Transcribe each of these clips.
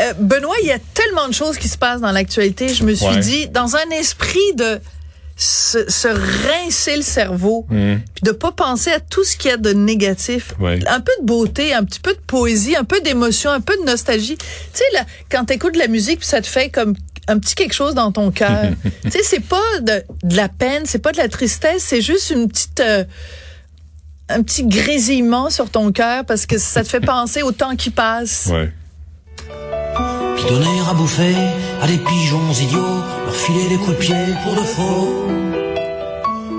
Euh, Benoît, il y a tellement de choses qui se passent dans l'actualité. Je me suis Ouais. dit, dans un esprit de se, se rincer le cerveau, puis de pas penser à tout ce qu'il y a de négatif. Ouais. Un peu de beauté, un petit peu de poésie, un peu d'émotion, un peu de nostalgie. Tu sais, là, quand t'écoutes de la musique, puis ça te fait comme un petit quelque chose dans ton cœur. tu sais, c'est pas de, de la peine, c'est pas de la tristesse, c'est juste une petite... euh, un petit grésillement sur ton cœur parce que ça te fait penser au temps qui passe. Ouais. Puis donner à bouffer à des pigeons idiots, leur filer des coups de pied pour de faux.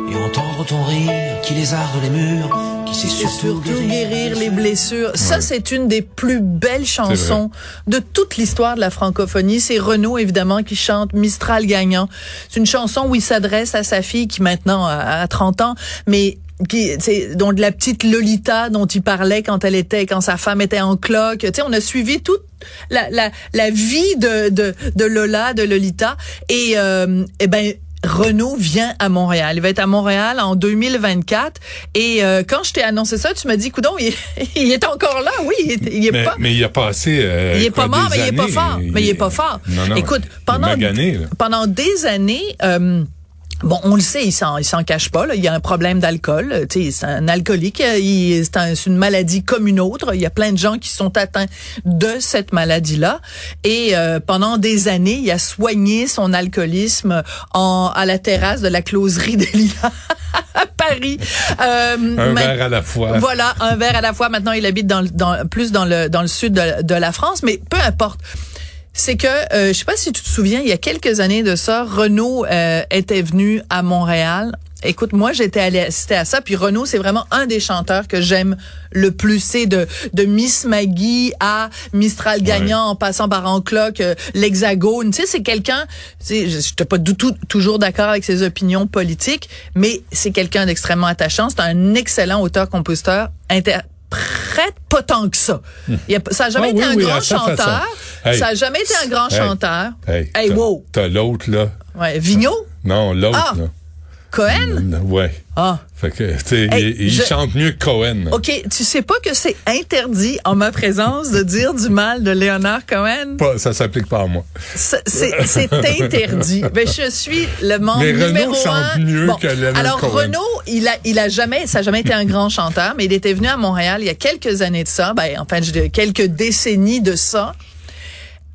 Et entendre ton rire qui lézarde les murs, qui sait surtout, surtout guérir les blessures. Ça, c'est une des plus belles chansons de toute l'histoire de la francophonie. C'est Renaud, évidemment, qui chante Mistral gagnant. C'est une chanson où il s'adresse à sa fille qui maintenant a a 30 ans, mais qui, c'est donc la petite Lolita dont il parlait quand elle était, quand sa femme était en cloque. Tu sais, on a suivi toute la, la, la vie de, de, de Lola, de Lolita. Et, euh, eh ben, Renault vient à Montréal. Il va être à Montréal en 2024. Et euh, quand je t'ai annoncé ça, tu m'as dit, coudon, il, il est encore là. Oui, il est, il est Mais, pas. mais il a passé. euh, Il est pas mort, mais il est pas fort. Mais il est pas fort. Non, non. Écoute, pendant magané, pendant des années. euh, Bon, on le sait, il s'en, il s'en cache pas. Là. Il y a un problème d'alcool. Tu sais, c'est un alcoolique. Il, c'est, un- c'est une maladie comme une autre. Il y a plein de gens qui sont atteints de cette maladie-là. Et euh, pendant des années, il a soigné son alcoolisme en, à la terrasse de la closerie des Lilas à Paris. Euh, Un ma- verre à la fois. voilà, un verre à la fois. Maintenant, il habite dans, dans plus dans le dans le sud de, de la France, mais peu importe. C'est que euh, je sais pas si tu te souviens, il y a quelques années de ça, Renaud euh, était venu à Montréal. Écoute, moi j'étais allée assister à ça, puis Renaud c'est vraiment un des chanteurs que j'aime le plus. C'est de de Miss Maggie à Mistral gagnant en passant par Encloc, euh, l'Hexagone. Tu sais, c'est quelqu'un. tu sais, Je suis pas du tout toujours d'accord avec ses opinions politiques, mais c'est quelqu'un d'extrêmement attachant. C'est un excellent auteur-compositeur, interprète pas tant que ça. Il a- ça a jamais Ah été oui, un grand chanteur. Ça a jamais été un grand Hey. chanteur. Hey, Hey, t'as- wow. T'as l'autre, là. Ouais, Vigneault, Non, l'autre, Ah. là. Cohen? Ouais. Ah. Fait que, tu Hey, il, il je- chante mieux que Cohen. OK, tu sais pas que c'est interdit en ma présence de dire du mal de Léonard Cohen? Pas- ça s'applique pas à moi. C'est interdit. Ben, je suis le membre Mais Renaud numéro chante un. mieux que Leonard Alors Cohen. Renaud, il a, il a jamais, ça a jamais été un grand chanteur, mais il était venu à Montréal il y a quelques années de ça, ben enfin quelques décennies de ça.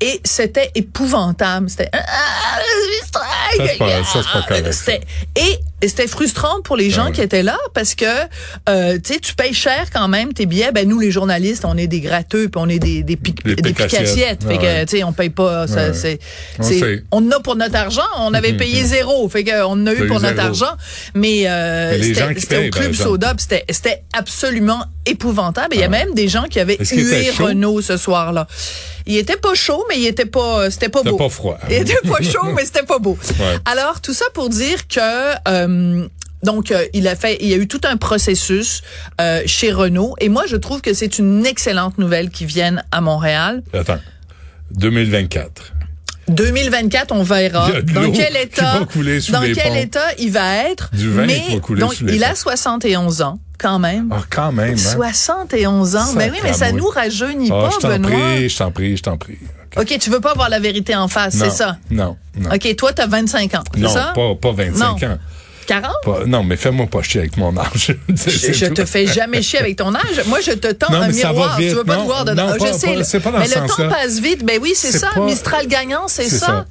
Et c'était épouvantable. C'était Ça, c'est pas- ça, c'est pas correct, C'était- et et c'était frustrant pour les gens qui étaient là parce que euh, tu sais tu payes cher quand même tes billets. Ben nous les journalistes, on est des gratteux puis on est des des, pic- Des des picassiettes. Fait que tu sais on paye pas ça c'est On c'est on en a pour notre argent, on avait payé zéro, fait que on en a eu pour notre argent, mais, euh, Mais c'était au club soda, c'était c'était absolument épouvantable. Il y a même des gens qui avaient hué? Renault ce soir-là. Il était pas chaud, mais il était pas c'était pas beau. pas froid. Il était pas chaud, mais c'était pas beau. Ouais. Alors tout ça pour dire que euh, donc euh, il a fait il y a eu tout un processus euh, chez Renault et moi je trouve que c'est une excellente nouvelle qui vienne à Montréal. Attends. 2024. 2024, on verra dans quel état, dans quel état il va être. Du vin mais qui va donc sous les il a ponts. 71 ans quand même. Ah, quand même, hein? 71 ans. Mais oui, mais ça nous rajeunit Ah, pas, je Benoît. prie, je t'en prie, je t'en prie. OK. OK, tu veux pas voir la vérité en face, c'est ça? Non, non. OK, toi, t'as 25 ans, c'est non, pas, pas 25 Non. ans. 40? Pas- non, mais fais-moi pas chier avec mon âge. Je, te fais jamais chier avec ton âge. Moi, je te tends Non, un miroir. Tu veux pas Non, te voir dedans. non, Ah, pas- sais. pas- dans mais le temps passe vite. Ben oui, c'est ça. Mistral gagnant, c'est ça.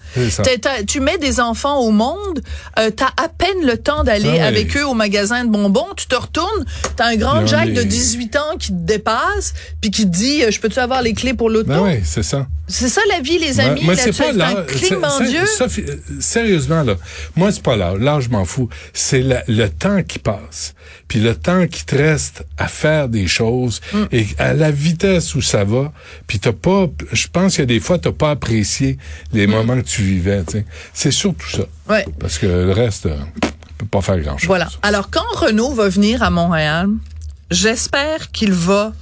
tu mets des enfants au monde. Euh, t'as à peine le temps d'aller oui. avec eux au magasin de bonbons. Tu te retournes. T'as un grand Jack de 18 ans qui te dépasse puis qui te dit, euh, je peux-tu avoir les clés pour l'auto? Ben oui, c'est ça. C'est ça la vie, les amis. Là, c'est tu- pas. Sophie, euh, Sérieusement, là. Moi, c'est pas l'âge. L'âge, je m'en fous. C'est le temps qui passe, puis le temps qui te reste à faire des choses Mm. et à la vitesse où ça va, puis t'as pas, je pense qu'il y a des fois t'as pas apprécié les Mm. moments que tu vivais. tu sais. C'est surtout ça, Ouais. parce que le reste, euh, peut pas faire grand chose. Voilà. Alors, quand Renault va venir à Montréal, j'espère qu'il va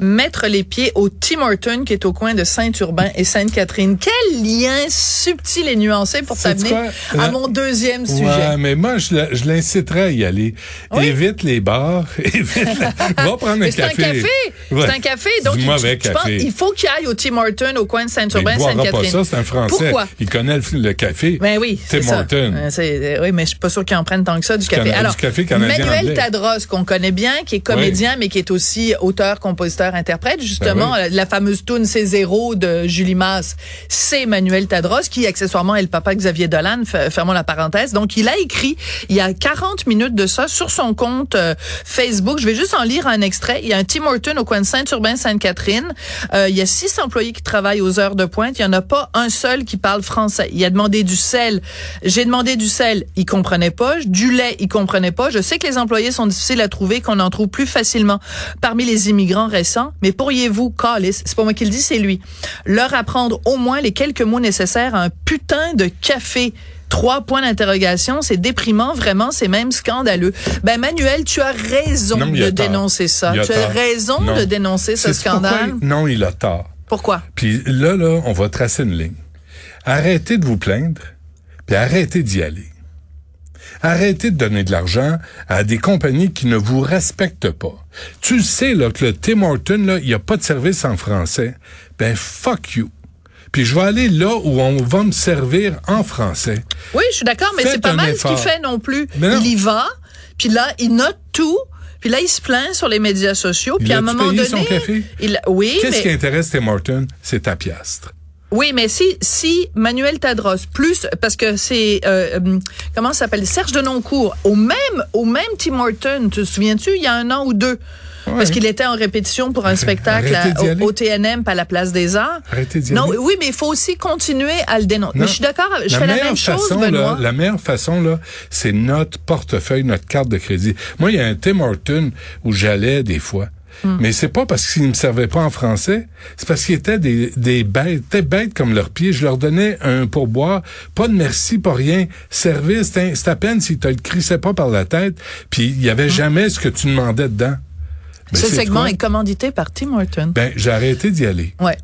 mettre les pieds au Tim Horton qui est au coin de Saint-Urbain et Sainte-Catherine. Quel lien subtil et nuancé pour t'amener à La- mon deuxième sujet. Ouais, mais moi, je, l'inciterais à y aller. Oui. Évite les bars, évite la... Va prendre un Mais c'est un café. café. Ouais. C'est un café. Donc, il- café. faut qu'il aille au Tim Horton au coin de Mais Saint-Urbain et boira pas Sainte-Catherine. ça, c'est un Français. Pourquoi? Il connaît le, le café. Ben oui, Tim. Horton. Euh, c'est- oui, mais je suis pas sûr qu'ils en prennent tant que ça du café. Cana- Alors, du café Manuel. Tadros, qu'on connaît bien, qui est comédien, mais qui est aussi auteur, compositeur, interprète, justement, Ben euh, la fameuse tune C'est zéro de Julie Masse, c'est Manuel Tadros, qui accessoirement est le papa Xavier Dolan, fermons la parenthèse. Donc, il a écrit, il y a 40 minutes de ça, sur son compte euh, Facebook. Je vais juste en lire un extrait. Il y a un Tim Horton au coin de Saint-Urbain, Sainte-Catherine. Euh, il y a six employés qui travaillent aux heures de pointe. Il y en a pas un seul qui parle français. Il a demandé du sel. J'ai demandé du sel. Il comprenait pas. Du lait. Il comprenait pas. Je sais que les employés sont difficiles à trouver, qu'on en trouve plus facilement parmi les immigrants Mais pourriez-vous, Calis, c'est pas moi qui le dis, c'est lui, leur apprendre au moins les quelques mots nécessaires à un putain de café? Trois points d'interrogation, c'est déprimant, vraiment, c'est même scandaleux. Ben Manuel, tu as raison Non, de dénoncer ça. Tu as raison Non. de dénoncer ce pourquoi scandale. Non, il a tort. Pourquoi? Puis là, là, on va tracer une ligne. Arrêtez de vous plaindre, puis arrêtez d'y aller. Arrêtez de donner de l'argent à des compagnies qui ne vous respectent pas. Tu le sais, là, que le Tim Horton, il n'y a pas de service en français. Ben, fuck you. Puis je vais aller là où on va me servir en français. Oui, je suis d'accord, mais c'est pas mal ce qu'il fait non plus. Non. Il y va, puis là, il note tout, puis là, il se plaint sur les médias sociaux, puis à un moment donné, son café? il oui, Qu'est-ce mais qui intéresse Tim Horton? C'est ta piastre. Oui, mais si si Manuel Tadros plus parce que c'est euh, euh, comment ça s'appelle Serge Denoncourt au même au même Tim Horton, te souviens-tu, il y a un an ou deux? Ouais. Parce qu'il était en répétition pour un spectacle à- au, TNM, pas à la Place des Arts. Arrêtez d'y Non, aller. oui, mais il faut aussi continuer à le dénoncer. Mais je suis d'accord, je fais la même chose, façon, Benoît. Là, la meilleure façon, là, c'est notre portefeuille, notre carte de crédit. Moi, il y a un Tim Horton où j'allais des fois. Hmm. Mais c'est pas parce qu'ils me servaient pas en français, c'est parce qu'ils étaient des, des bêtes, étaient bêtes comme leurs pieds. Je leur donnais un pourboire, pas de merci, pas rien. Service, c'est à peine s'ils te le crissaient pas par la tête, puis il y avait jamais ce que tu demandais dedans. Ben, Ce segment est commandité par Tim Horton. Ben, j'ai arrêté d'y aller. Ouais.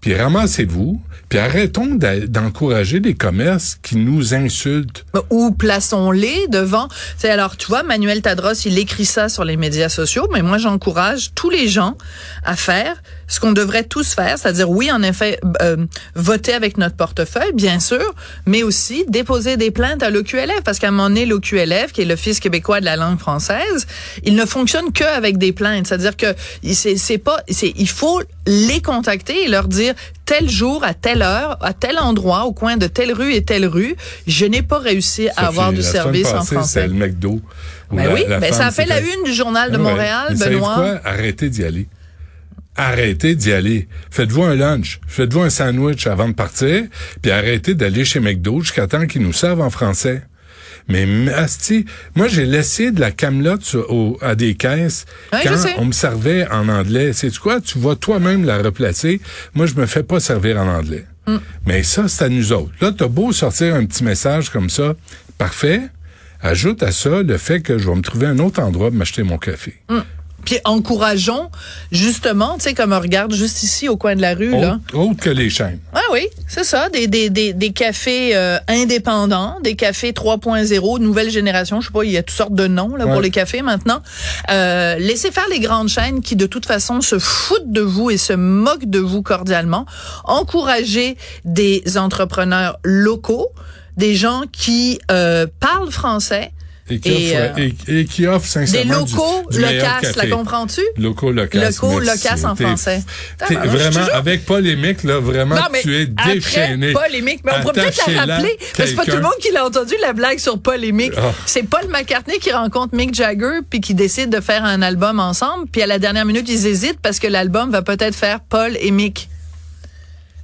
Puis ramassez-vous, puis arrêtons d'encourager les commerces qui nous insultent. Ou plaçons-les devant. C'est alors, tu vois, Manuel Tadros, il écrit ça sur les médias sociaux, mais moi, j'encourage tous les gens à faire ce qu'on devrait tous faire, c'est-à-dire, oui, en effet, euh, voter avec notre portefeuille, bien sûr, mais aussi déposer des plaintes à l'OQLF, parce qu'à un moment donné, l'OQLF, qui est l'Office québécois de la langue française, il ne fonctionne que avec des plaintes, c'est-à-dire que c'est c'est pas, c'est il faut les contacter et leur dire tel jour, à telle heure, à tel endroit, au coin de telle rue et telle rue, je n'ai pas réussi à Ça avoir du service en français. C'est le McDo. Ben la- oui, la ben ça a fait la une du journal de ouais. Montréal, Benoît. quoi? Arrêtez d'y aller. Arrêtez d'y aller. Faites-vous un lunch. Faites-vous un sandwich avant de partir, puis arrêtez d'aller chez McDo jusqu'à temps qu'ils nous servent en français. Mais asti, moi j'ai laissé de la camelote à des caisses Ouais, quand on me servait en anglais. C'est quoi? Tu vas toi-même la replacer. Moi je me fais pas servir en anglais. Mm. Mais ça c'est à nous autres. Là t'as beau sortir un petit message comme ça, parfait. Ajoute à ça le fait que je vais me trouver un autre endroit pour m'acheter mon café. Puis encourageons justement, tu sais, comme on regarde juste ici au coin de la rue, là. Autre, autre que les chaînes. Ah oui, c'est ça, des, des, des, des cafés euh, indépendants, des cafés 3.0, nouvelle génération, je sais pas, il y a toutes sortes de noms là pour les cafés maintenant. Euh, laissez faire les grandes chaînes qui de toute façon se foutent de vous et se moquent de vous cordialement. Encouragez des entrepreneurs locaux, des gens qui euh, parlent français. Et qui, Et, offre, euh, et, et qui offre Des sincèrement locaux du, la comprends-tu? Locaux locaces. Locaux locaces en français. T'es Ah, vraiment, avec polémique, là, vraiment, Non, mais tu es après déchaîné. polémique, mais on pourrait peut-être la rappeler. parce que C'est pas tout le monde qui l'a entendu, la blague sur polémique. Ah. C'est Paul McCartney qui rencontre Mick Jagger puis qui décide de faire un album ensemble. Puis à la dernière minute, ils hésitent parce que l'album va peut-être faire Paul et Mick.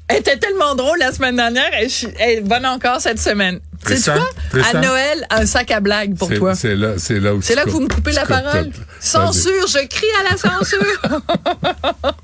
Elle était tellement drôle la semaine dernière. Elle, elle est bonne encore cette semaine. C'est Tristan, quoi? À? Noël, un sac à blagues pour toi. C'est là, c'est là où C'est là que vous me coupez la parole. Censure, je crie à la censure.